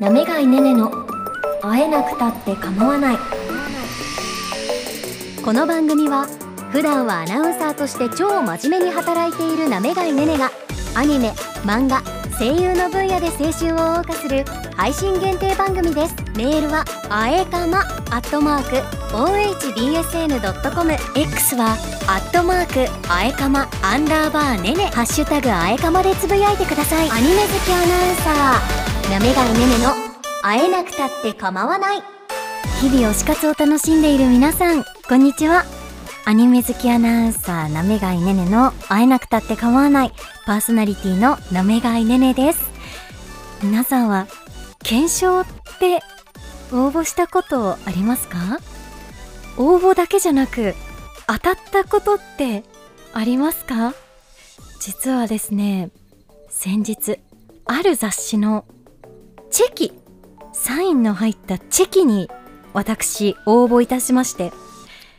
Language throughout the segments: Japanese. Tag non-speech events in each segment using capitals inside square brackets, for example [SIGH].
なめがいねねの会えなくたって構わない。この番組は普段はアナウンサーとして超真面目に働いているなめがいねねがアニメ漫画声優の分野で青春を謳歌する配信限定番組です。メールはあえかまアットマーク ohbsn.com X はアットマークあえかまアンダーバーねね。ハッシュタグあえかまでつぶやいてください。アニメ好きアナウンサー。なめがいねねの会えなくたって構わない。日々推し活を楽しんでいる皆さんこんにちは。アニメ好きアナウンサーなめがいねねの会えなくたって構わない。パーソナリティのなめがいねねです。皆さんは検証って応募したことありますか？応募だけじゃなく当たったことってありますか？実はですね先日ある雑誌のチェキ。サインの入ったチェキに私応募いたしまして。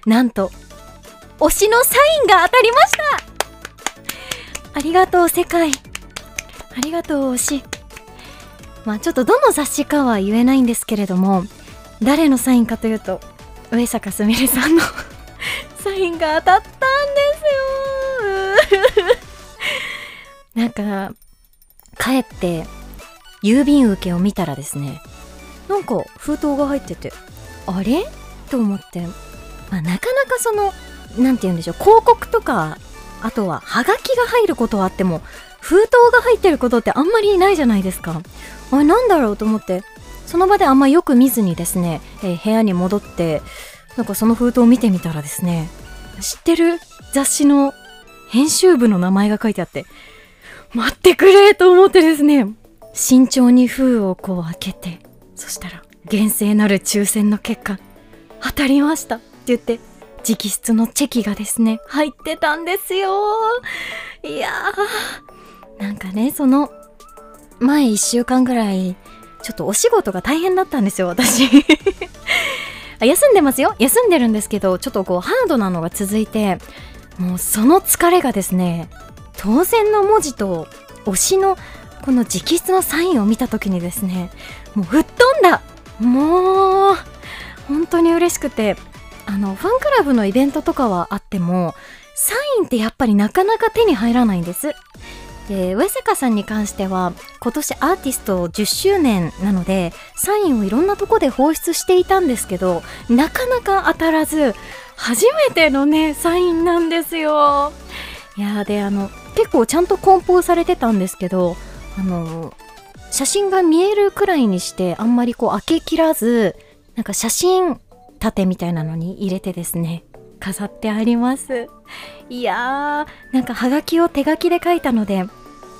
なんと推しのサインが当たりました。ありがとう世界。ありがとう推し。まあちょっとどの雑誌かは言えないんですけれども誰のサインかというと上坂すみれさんの [LAUGHS] サインが当たったんですよ。[LAUGHS] なんか帰って郵便受けを見たらですねなんか封筒が入っててあれ？と思って、まあ、なかなかそのなんて言うんでしょう広告とかあとはハガキが入ることはあっても封筒が入ってることってあんまりないじゃないですか。あれなんだろうと思ってその場であんまよく見ずにですね、えー部屋に戻ってなんかその封筒を見てみたらですね知ってる？雑誌の編集部の名前が書いてあって待ってくれと思ってですね慎重に封をこう開けてそしたら厳正なる抽選の結果当たりましたって言って直筆のチェキがですね入ってたんですよ。いやーなんかねその前1週間ぐらいちょっとお仕事が大変だったんですよ私。休んでますよ。休んでるんですけどちょっとこうハードなのが続いてもうその疲れがですね当選の文字と推しのこの直筆のサインを見た時にですねもう吹っ飛んだ。もう本当に嬉しくてあのファンクラブのイベントとかはあってもサインってやっぱりなかなか手に入らないんです。で上坂さんに関しては今年アーティスト10周年なのでサインをいろんなとこで放出していたんですけどなかなか当たらず初めてのねサインなんですよ。いやーであの結構ちゃんと梱包されてたんですけどあの写真が見えるくらいにしてあんまりこう開けきらずなんか写真立てみたいなのに入れてですね飾ってあります。いやーなんかハガキを手書きで書いたので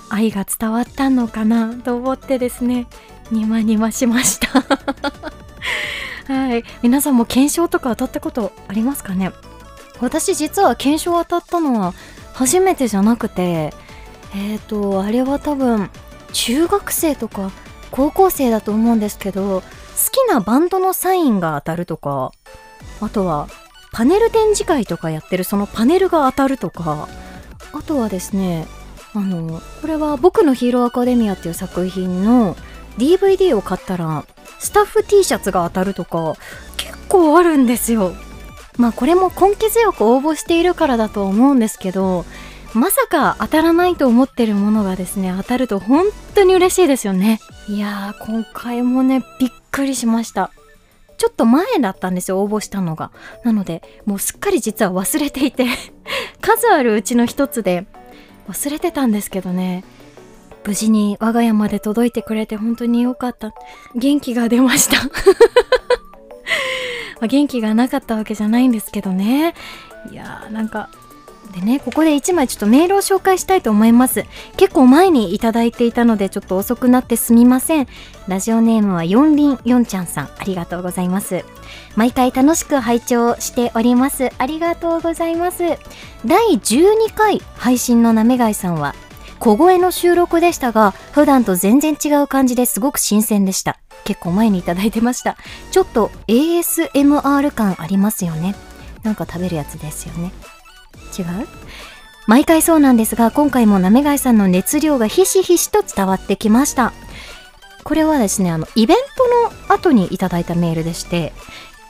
愛が伝わったのかなと思ってですねニマニマしました。[LAUGHS] はい。皆さんも検証とか当たったことありますかね？私実は検証当たったのは初めてじゃなくてえーとあれは多分中学生とか高校生だと思うんですけど好きなバンドのサインが当たるとかあとはパネル展示会とかやってるそのパネルが当たるとかあとはですねあのこれは「僕のヒーローアカデミア」っていう作品の DVD を買ったらスタッフ T シャツが当たるとか結構あるんですよ。まあこれも根気強く応募しているからだと思うんですけどまさか当たらないと思ってるものがですね当たると本当に嬉しいですよね。いやー今回もねびっくりしました。ちょっと前だったんですよ応募したのが。なのでもうすっかり実は忘れていて [LAUGHS] 数あるうちの一つで忘れてたんですけどね。無事に我が家まで届いてくれて本当に良かった。元気が出ました。[LAUGHS] ま元気がなかったわけじゃないんですけどね。いやーなんかでねここで1枚ちょっとメールを紹介したいと思います。結構前にいただいていたのでちょっと遅くなってすみません。ラジオネームは四輪四ちゃんさん。ありがとうございます。毎回楽しく拝聴しております。ありがとうございます。第12回配信のなめがいさんは小声の収録でしたが普段と全然違う感じですごく新鮮でした。結構前にいただいてました。ちょっと ASMR 感ありますよね。なんか食べるやつですよね。違う？毎回そうなんですが今回もなめがいさんの熱量がひしひしと伝わってきましたこれはですねあのイベントの後にいただいたメールでして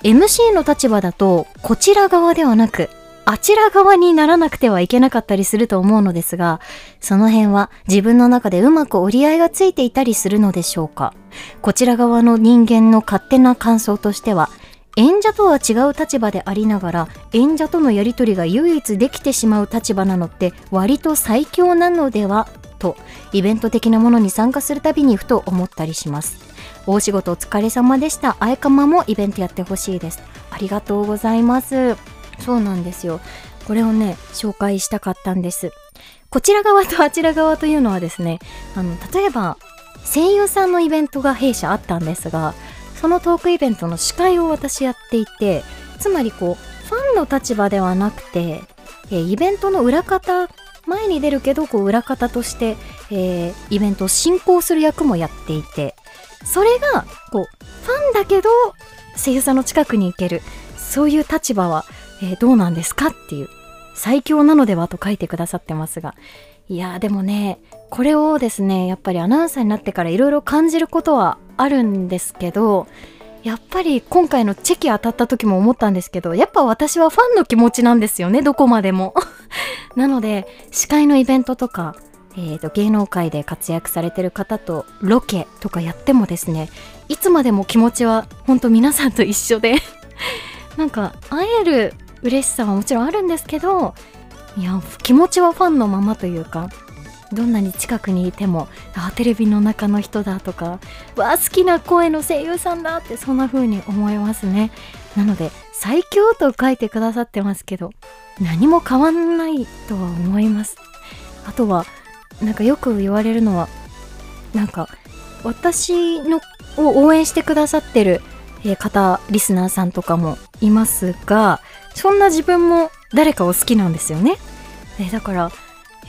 MC の立場だとこちら側ではなくあちら側にならなくてはいけなかったりすると思うのですが、その辺は自分の中でうまく折り合いがついていたりするのでしょうか？こちら側の人間の勝手な感想としては、演者とは違う立場でありながら演者とのやり取りが唯一できてしまう立場なのって割と最強なのでは？とイベント的なものに参加するたびにふと思ったりします。大仕事お疲れ様でした。あやかまもイベントやってほしいです。ありがとうございます。そうなんですよ。これをね紹介したかったんです。こちら側とあちら側というのはですねあの例えば声優さんのイベントが弊社あったんですがそのトークイベントの司会を私やっていてつまりこうファンの立場ではなくて、えー、イベントの裏方前に出るけどこう裏方として、えー、イベントを進行する役もやっていてそれがこうファンだけど声優さんの近くに行けるそういう立場は、えー、どうなんですかっていう最強なのではと書いてくださってますが。いやーでもねこれをですねやっぱりアナウンサーになってからいろいろ感じることはあるんですけどやっぱり今回のチェキ当たった時も思ったんですけどやっぱ私はファンの気持ちなんですよねどこまでも。[LAUGHS] なので司会のイベントとか、えーと、芸能界で活躍されてる方とロケとかやってもですねいつまでも気持ちは本当皆さんと一緒で。[LAUGHS] なんか会える嬉しさはもちろんあるんですけどいや気持ちはファンのままというかどんなに近くにいてもあテレビの中の人だとかわあ好きな声の声優さんだってそんな風に思いますねなので最強と書いてくださってますけど何も変わんないとは思いますあとはなんかよく言われるのはなんか私のを応援してくださってる方リスナーさんとかもいますがそんな自分も誰かを好きなんですよね。えだから、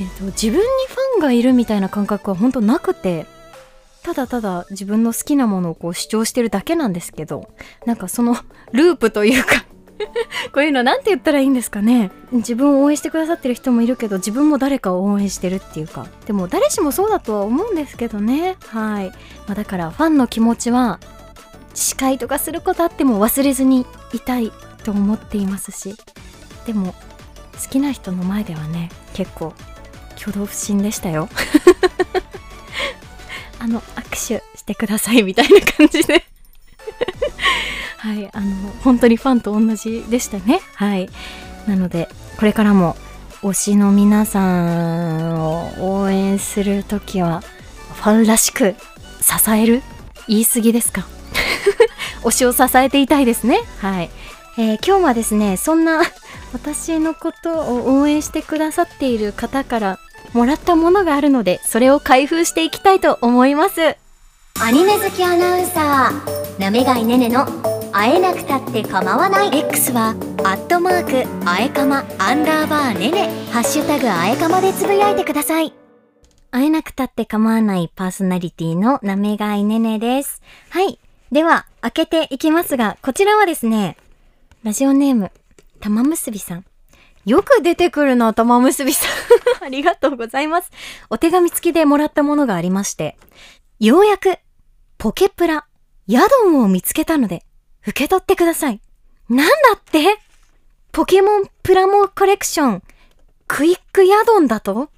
えーと、自分にファンがいるみたいな感覚は本当なくてただただ自分の好きなものをこう主張してるだけなんですけどなんかその [LAUGHS] ループというか [LAUGHS] こういうのなんて言ったらいいんですかね。自分を応援してくださってる人もいるけど自分も誰かを応援してるっていうか。でも誰しもそうだとは思うんですけどね。はい、まあ、だからファンの気持ちは司会とかすることあっても忘れずにいたいと思っていますし。でも好きな人の前ではね結構挙動不審でしたよあの握手してくださいみたいな感じではいあの本当にファンと同じでしたねはいなのでこれからも推しの皆さんを応援する時はファンらしく支える言い過ぎですか推しを支えていたいですねはい、えー、今日はですねそんな私のことを応援してくださっている方からもらったものがあるのでそれを開封していきたいと思います。アニメ好きアナウンサーなめがいねねの会えなくたって構わない。X はアットマークあえかまアンダーバーねね。ハッシュタグあえかまでつぶやいてください。会えなくたって構わないパーソナリティのなめがいねねです。はい。では開けていきますがこちらはですねラジオネーム玉結びさん。よく出てくるな、玉結びさん。[LAUGHS] ありがとうございます。お手紙付きでもらったものがありまして、ようやく、ポケプラ、ヤドンを見つけたので、受け取ってください。なんだって？ポケモンプラモコレクション、クイックヤドンだと？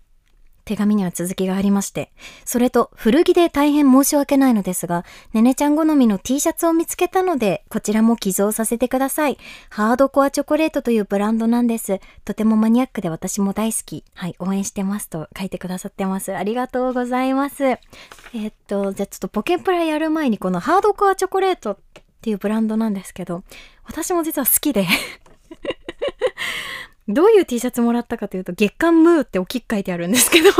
手紙には続きがありまして、それと古着で大変申し訳ないのですが、ねねちゃん好みの T シャツを見つけたので、こちらも寄贈させてください。ハードコアチョコレートというブランドなんです。とてもマニアックで私も大好き。はい、応援してますと書いてくださってます。ありがとうございます。えー、っと、じゃあちょっとポケプラやる前にこのハードコアチョコレートっていうブランドなんですけど、私も実は好きでどういう T シャツもらったかというと、月刊ムーって大きく書いてあるんですけど。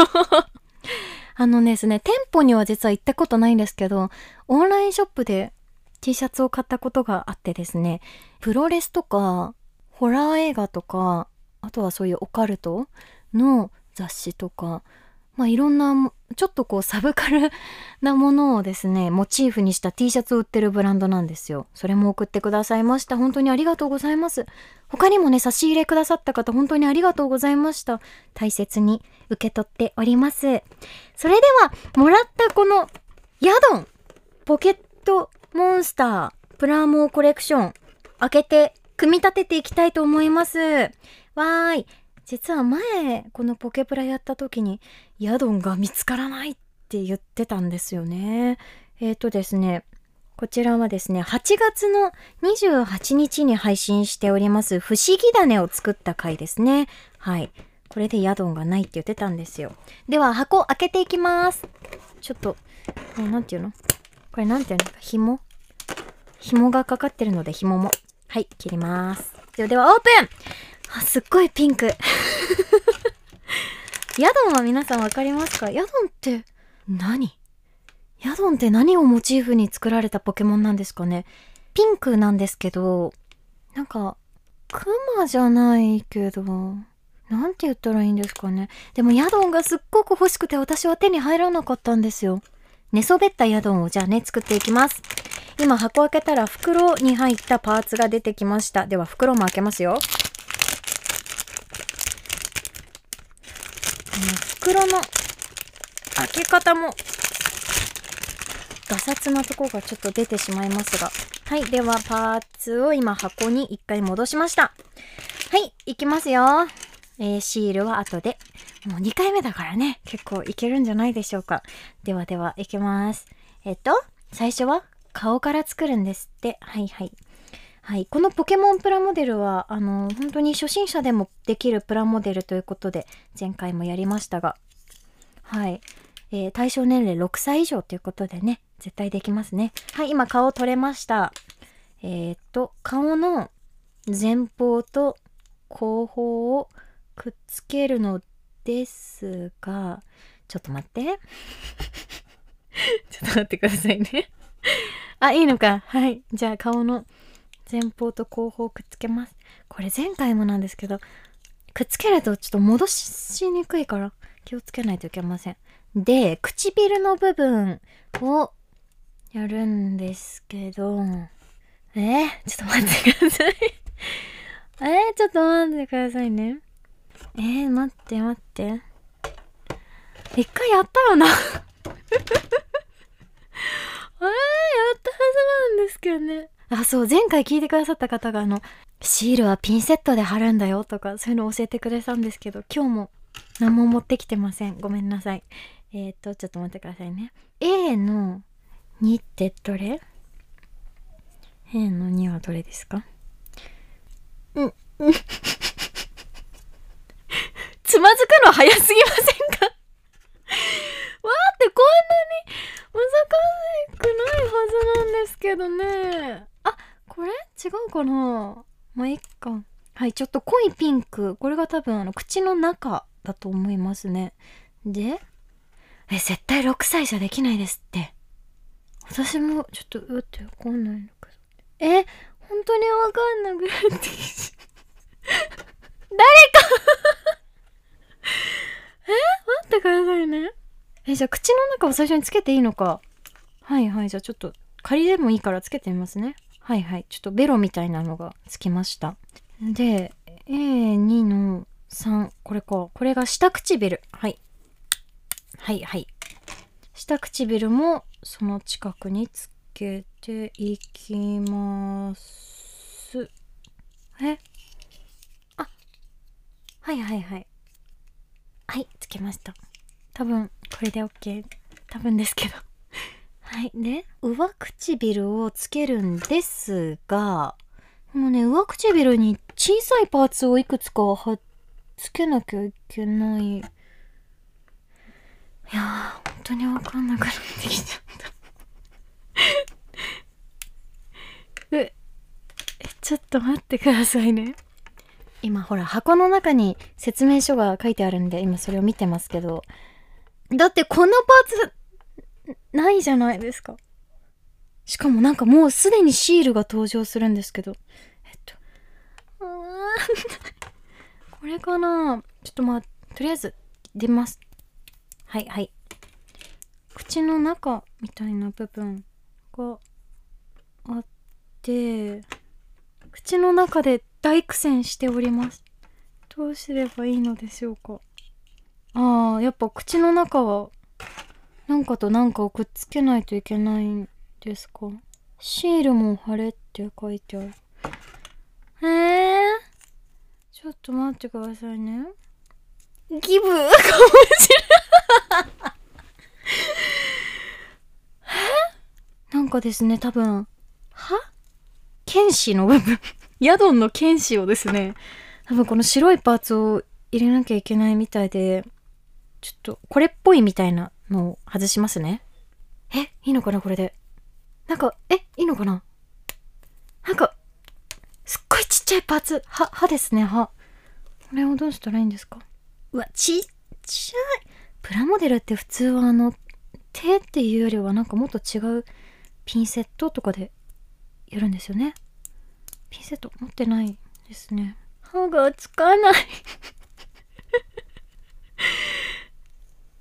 あのですね、店舗には実は行ったことないんですけど、オンラインショップで T シャツを買ったことがあってですね、プロレスとか、ホラー映画とか、あとはそういうオカルトの雑誌とか、まあ、いろんなちょっとこうサブカルなものをですねモチーフにした T シャツを売ってるブランドなんですよ。それも送ってくださいました。本当にありがとうございます。他にもね差し入れくださった方本当にありがとうございました。大切に受け取っております。それではもらったこのヤドンポケットモンスタープラモコレクション開けて組み立てていきたいと思います。わーい。実は前、このポケプラやった時に、ヤドンが見つからないって言ってたんですよね。えっ、ー、とですね、こちらはですね、8月の28日に配信しております、不思議種を作った回ですね。はい。これでヤドンがないって言ってたんですよ。では、箱開けていきます。ちょっと、これなんていうの？これなんていうの？紐？紐がかかってるので紐も。はい、切ります。ではではオープンあ、すっごいピンク。[LAUGHS] ヤドンは皆さんわかりますか？ヤドンって何？ヤドンって何をモチーフに作られたポケモンなんですかね？ピンクなんですけど、なんか、クマじゃないけど、なんて言ったらいいんですかね？でもヤドンがすっごく欲しくて私は手に入らなかったんですよ。寝そべったヤドンをじゃあね、作っていきます。今箱開けたら袋に入ったパーツが出てきました。では袋も開けますよ。袋の開け方もガサツなとこがちょっと出てしまいますが。はい。では、パーツを今箱に一回戻しました。はい。いきますよ。えー、シールは後で。もう2回目だからね。結構いけるんじゃないでしょうか。ではでは、いきます。えっと、最初は顔から作るんですって。はいはい。はい。このポケモンプラモデルは、あの、本当に初心者でもできるプラモデルということで、前回もやりましたが、はい。えー、対象年齢6歳以上ということでね、絶対できますね。はい、今顔取れました。えー、っと、顔の前方と後方をくっつけるのですが、ちょっと待って。[LAUGHS] ちょっと待ってくださいねあ、いいのか。はい。じゃあ顔の前方と後方くっつけます。これ前回もなんですけど、くっつけるとちょっと戻しにくいから気をつけないといけません。で、唇の部分をやるんですけど、えー、ちょっと待ってください [LAUGHS] えー、ちょっと待ってくださいね。えー、待って待って。一回やったよな [LAUGHS] えー、やったはずなんですけどね。あ、そう、前回聞いてくださった方が、あの、シールはピンセットで貼るんだよとか、そういうの教えてくれたんですけど、今日も何も持ってきてません。ごめんなさい。えっ、と、ちょっと待ってくださいね。A の2ってどれ ?A の2はどれですか？うん、うん。つまずくの早すぎませんか？わーってこんなに難しくないはずなんですけどね。これ？違うかな？まあ、いっか。はい、ちょっと濃いピンク。これが多分あの、口の中だと思いますね。で、え、絶対6歳じゃできないですって。私もちょっと、うってわかんないのか。え、本当にわかんなくなってきち誰か [LAUGHS] え？待ってくださいね。え、じゃあ口の中を最初につけていいのか。はいはい。じゃあちょっと仮でもいいからつけてみますね。はいはい。ちょっとベロみたいなのがつきました。で、A2 の3、これか。これが下唇。はい。はいはい。下唇もその近くにつけていきます。え？あ、はいはいはい。はい、つけました。多分、これで OK。多分ですけど。はい。で、上唇をつけるんですが、もうね、上唇に小さいパーツをいくつかはつけなきゃいけない。いやー、本当にわかんなくなってきちゃった。[LAUGHS] え、ちょっと待ってくださいね。今ほら箱の中に説明書が書いてあるんで今それを見てますけどだってこのパーツ、ないじゃないですか。しかもなんかもうすでにシールが登場するんですけど。えっと。[LAUGHS] これかなちょっとまあ、とりあえず出ます。はいはい。口の中みたいな部分があって、口の中で大苦戦しております。どうすればいいのでしょうか。ああ、やっぱ口の中は、なんかとなんかをくっつけないといけないんですか？シールも貼れって書いてある。えー、ちょっと待ってくださいね。ギブ？[LAUGHS] かもしれない。え？なんかですね、多分、は？剣士の部分。ヤドンの剣士をですね、多分この白いパーツを入れなきゃいけないみたいで、ちょっとこれっぽいみたいなのを外しますね。え、いいのかなこれで。なんか、え、いいのかななんか、すっごいちっちゃいパーツ。歯、歯ですね、歯。これをどうしたらいいんですか？うわ、ちっちゃい。プラモデルって普通はあの、手っていうよりはなんかもっと違うピンセットとかでやるんですよね。ピンセット持ってないですね。歯がつかない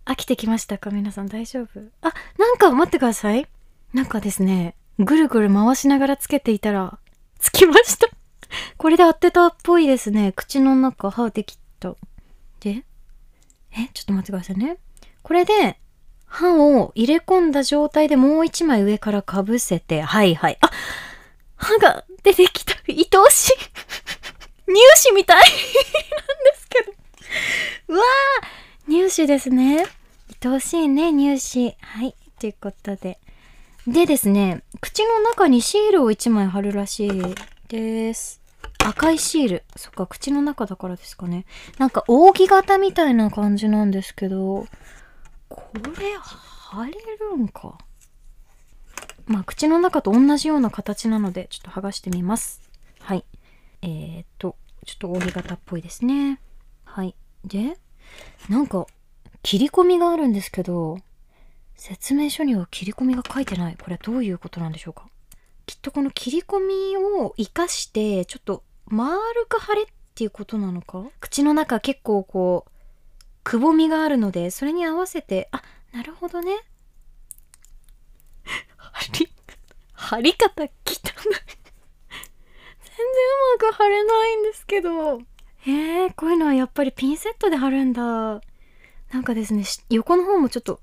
飽きてきましたか？皆さん大丈夫？あ、なんか待ってください。なんかですね、ぐるぐる回しながらつけていたら、つきました。これで合ってたっぽいですね。口の中歯できた。でえ、ちょっと待ってくださいね。これで、歯を入れ込んだ状態でもう一枚上からかぶせて、はいはい。あ歯が出てきた。愛おしい。乳歯みたいなんですけど。うわー乳歯ですね。愛おしいね、乳歯。はい。ということで。でですね、口の中にシールを1枚貼るらしいです。赤いシール。そっか、口の中だからですかね。なんか扇形みたいな感じなんですけど、これ貼れるんか。まあ、口の中と同じような形なので、ちょっと剥がしてみます。はい。えー、っと、ちょっと扇形っぽいですね。はい。で、なんか、切り込みがあるんですけど、説明書には切り込みが書いてない。これどういうことなんでしょうか？きっとこの切り込みを活かして、ちょっと丸く貼れっていうことなのか？口の中結構こう、くぼみがあるので、それに合わせて、あ、なるほどね。貼り、貼り方汚い。全然うまく貼れないんですけど。えー、こういうのはやっぱりピンセットで貼るんだ。なんかですね、横の方もちょっと、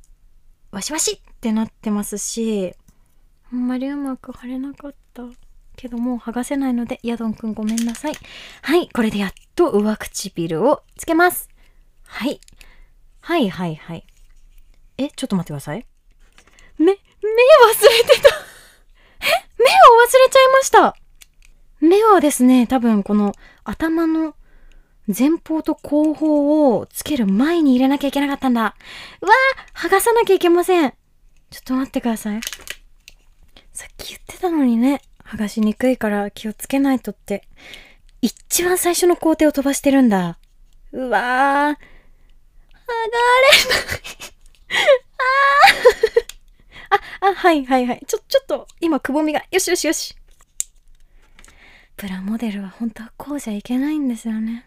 ワシワシってなってますし、あんまりうまく貼れなかった。けどもう剥がせないので、ヤドンくんごめんなさい。はい、これでやっと上唇をつけます。はい。はいはいはい。え、ちょっと待ってください。目、目忘れてた。え？目を忘れちゃいました。目はですね、多分この頭の前方と後方をつける前に入れなきゃいけなかったんだ。うわー剥がさなきゃいけません。ちょっと待ってください。さっき言ってたのにね、剥がしにくいから気をつけないとって。一番最初の工程を飛ばしてるんだ。うわー。剥がれない。あー。あ、あ、はいはいはい。ちょ、ちょっと、今、くぼみが。よしよしよし。プラモデルは本当はこうじゃいけないんですよね。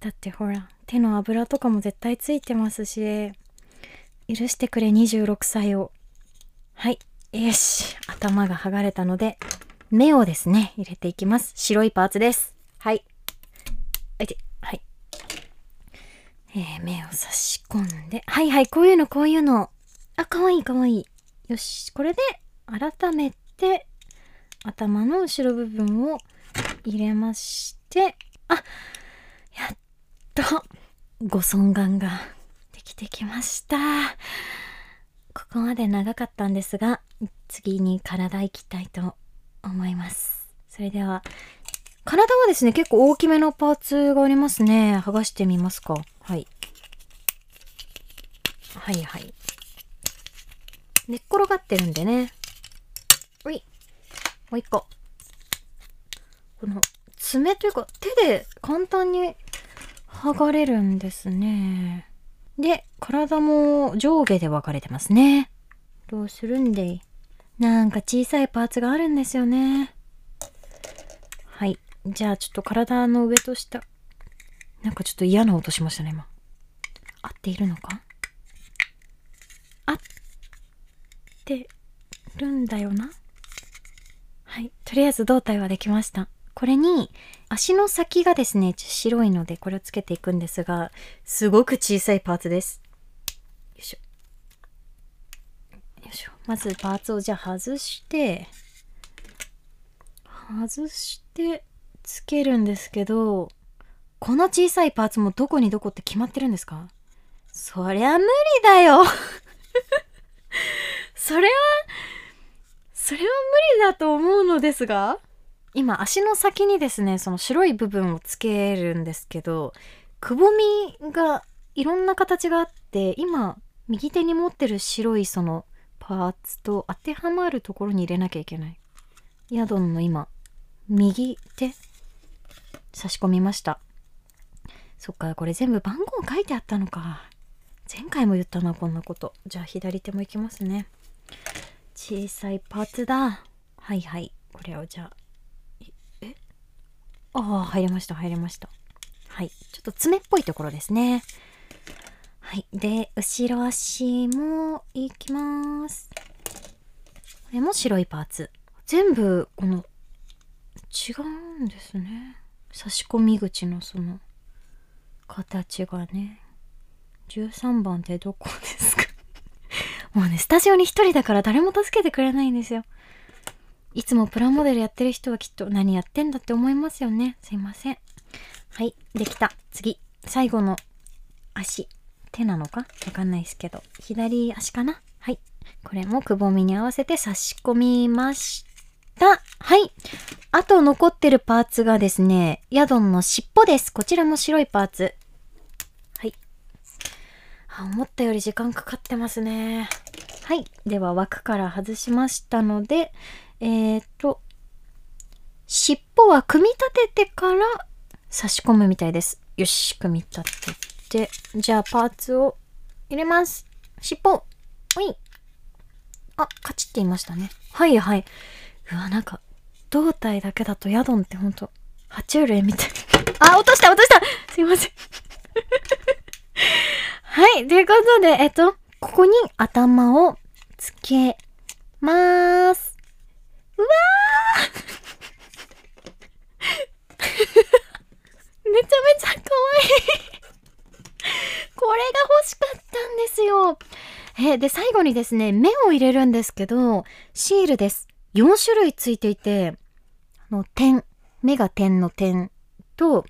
だってほら、手の油とかも絶対ついてますし、許してくれ26歳を。はい。よし。頭が剥がれたので、目をですね、入れていきます。白いパーツです。はい。はい。えー、目を差し込んで、はいはい、こういうの、こういうの。あ、かわいいかわいい。よし、これで、改めて、頭の後ろ部分を入れまして、あ、やっと、ご尊顔ができてきました。ここまで長かったんですが、次に体行きたいと思います。それでは、体はですね、結構大きめのパーツがありますね。剥がしてみますか。はい。はいはい。寝っ転がってるんでね。うい。もう一個。この爪というか手で簡単に剥がれるんですね。で、体も上下で分かれてますね。どうするんでいなんか小さいパーツがあるんですよね。はい。じゃあちょっと体の上と下。なんかちょっと嫌な音しましたね、今。合っているのか？合ってるんだよなはい。とりあえず胴体はできました。これに、足の先がですね、白いのでこれをつけていくんですが、すごく小さいパーツです。よいしょ。よいしょ。まずパーツをじゃあ外して、外してつけるんですけど、この小さいパーツもどこにどこって決まってるんですか？そりゃ無理だよ [LAUGHS] それは、それは無理だと思うのですが今足の先にですね、その白い部分をつけるんですけど、くぼみがいろんな形があって、今、右手に持ってる白いそのパーツと当てはまるところに入れなきゃいけない。ヤドンの今、右手、差し込みました。そっか、これ全部番号書いてあったのか。前回も言ったな、こんなこと。じゃあ左手もいきますね。小さいパーツだ。はいはい。これをじゃあ、ああ、入りました、入りました。はい。ちょっと爪っぽいところですね。はい。で、後ろ足もいきます。これも白いパーツ。全部、この、違うんですね。差し込み口のその、形がね。13番ってどこですか？[LAUGHS] もうね、スタジオに一人だから誰も助けてくれないんですよ。いつもプラモデルやってる人はきっと何やってんだって思いますよね。すいません。はい、できた。次。最後の足。手なのか？わかんないですけど。左足かな？はい。これもくぼみに合わせて差し込みました。はい。あと残ってるパーツがですね、ヤドンの尻尾です。こちらも白いパーツ。はい。あ、思ったより時間かかってますね。はい。では枠から外しましたので、えーと、尻尾は組み立ててから差し込むみたいです。よし、組み立てて。じゃあパーツを入れます。尻尾おいあ、カチって言いましたね。はいはい。うわ、なんか、胴体だけだとヤドンってほんと、爬虫類みたい。あ、落とした落としたすいません。[LAUGHS] はい、ということで、えっと、ここに頭をつけまーす。わーめちゃめちゃ可愛いこれが欲しかったんですよ。え、で、最後にですね、目を入れるんですけど、シールです。4種類ついていて、あの、点、目が点の点と、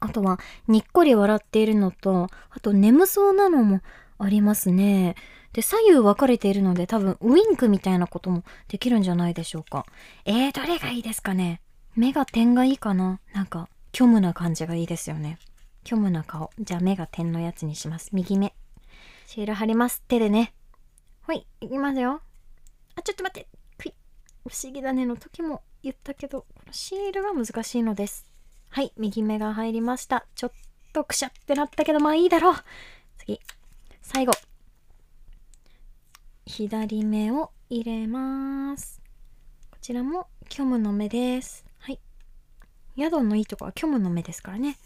あとは、にっこり笑っているのと、あと眠そうなのもありますね。で、左右分かれているので、多分、ウインクみたいなこともできるんじゃないでしょうか。えー、どれがいいですかね？目が点がいいかな？なんか、虚無な感じがいいですよね。虚無な顔。じゃあ、目が点のやつにします。右目。シール貼ります。手でね。ほい、いきますよ。あ、ちょっと待って。くい。不思議だねの時も言ったけど、このシールが難しいのです。はい、右目が入りました。ちょっとくしゃってなったけど、まあいいだろう。次。最後。左目を入れます。こちらも虚無の目です。はい。宿のいいとこは虚無の目ですからね。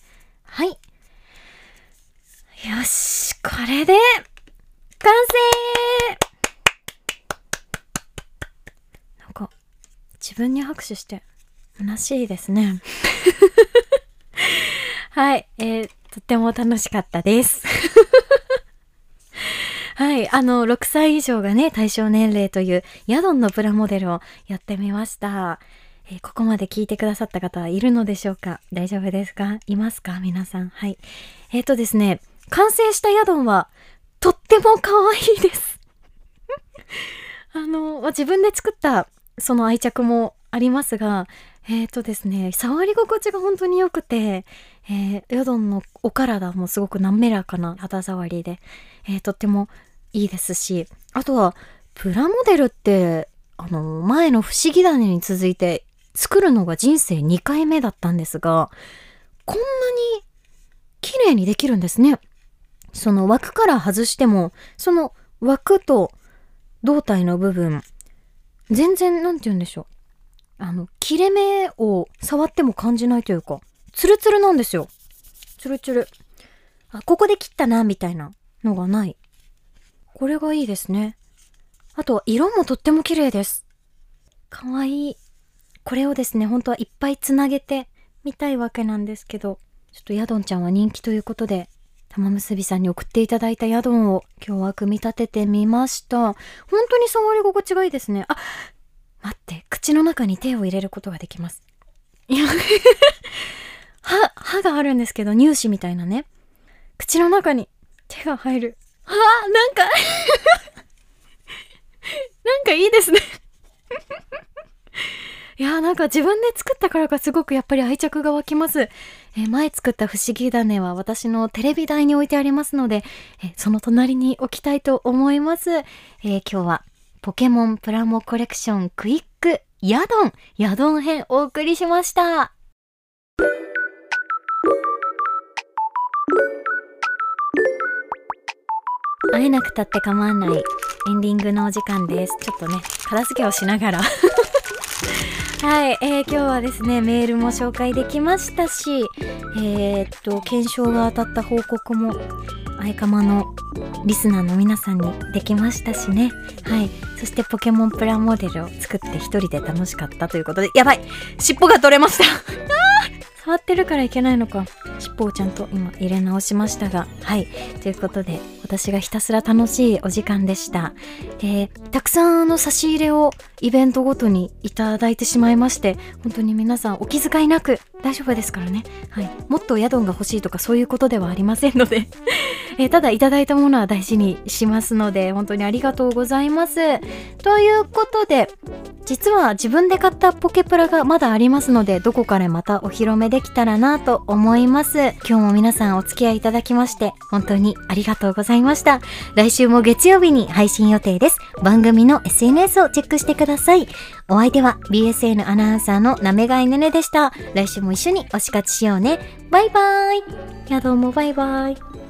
はい。よし、これで、完成なんか、自分に拍手して、虚しいですね。[LAUGHS] はい、えー、とっても楽しかったです。はい、あの、6歳以上がね、対象年齢という、ヤドンのプラモデルをやってみました。えーここまで聞いてくださった方はいるのでしょうか？大丈夫ですか？いますか？皆さん。はい。えっ、とですね、完成したヤドンは、とっても可愛いです。[LAUGHS] あの、自分で作った、その愛着もありますが、えっ、とですね、触り心地が本当に良くて、えー、ヤドンのお体もすごく滑らかな肌触りで、えーとってもいいですし、あとは、プラモデルって、あの、前の不思議種に続いて、作るのが人生2回目だったんですが、こんなに綺麗にできるんですね。その枠から外しても、その枠と胴体の部分、全然、なんて言うんでしょう。あの、切れ目を触っても感じないというか、ツルツルなんですよ。ツルツル。あ、ここで切ったな、みたいなのがない。これがいいですね。あと、色もとっても綺麗です。かわいい。これをですね、本当はいっぱいつなげてみたいわけなんですけど、ちょっとヤドンちゃんは人気ということで、玉結びさんに送っていただいた宿を今日は組み立ててみました。本当に触り心地がいいですね。あ、待って、口の中に手を入れることができます。いや、[LAUGHS] 歯、歯があるんですけど、乳歯みたいなね。口の中に手が入る。あ、なんかなんかいいですねいやーなんか自分で作ったからかすごくやっぱり愛着が湧きます。えー前作った不思議種は私のテレビ台に置いてありますので、えーその隣に置きたいと思います。えー今日はポケモンプラモコレクションクイックヤドン、ヤドン編お送りしました。会えなくたって構わないエンディングのお時間です。ちょっとね、片付けをしながら [LAUGHS] はい、えー今日はですね、メールも紹介できましたし、えーっと、検証が当たった報告も、あいかまのリスナーの皆さんにできましたしね。はい。そしてポケモンプラモデルを作って一人で楽しかったということで、やばい尻尾が取れましたあ [LAUGHS] 触ってるからいけないのか。尻尾をちゃんと今入れ直しましたが。はい。ということで、私がひたすら楽しいお時間でした。えたくさんの差し入れをイベントごとにいただいてしまいまして、本当に皆さんお気遣いなく大丈夫ですからね。はい。もっと宿が欲しいとかそういうことではありませんので、えーただいただいたものは大事にしますので、本当にありがとうございます。ということで、実は自分で買ったポケプラがまだありますので、どこかでまたお披露目できたらなと思います。今日も皆さんお付き合いいただきまして、本当にありがとうございました。来週も月曜日に配信予定です。番組の SNS をチェックしてください。お相手は BSN アナウンサーのなめがいねねでした。来週も一緒に推し活しようね。バイバーイ。いやどうもバイバイ。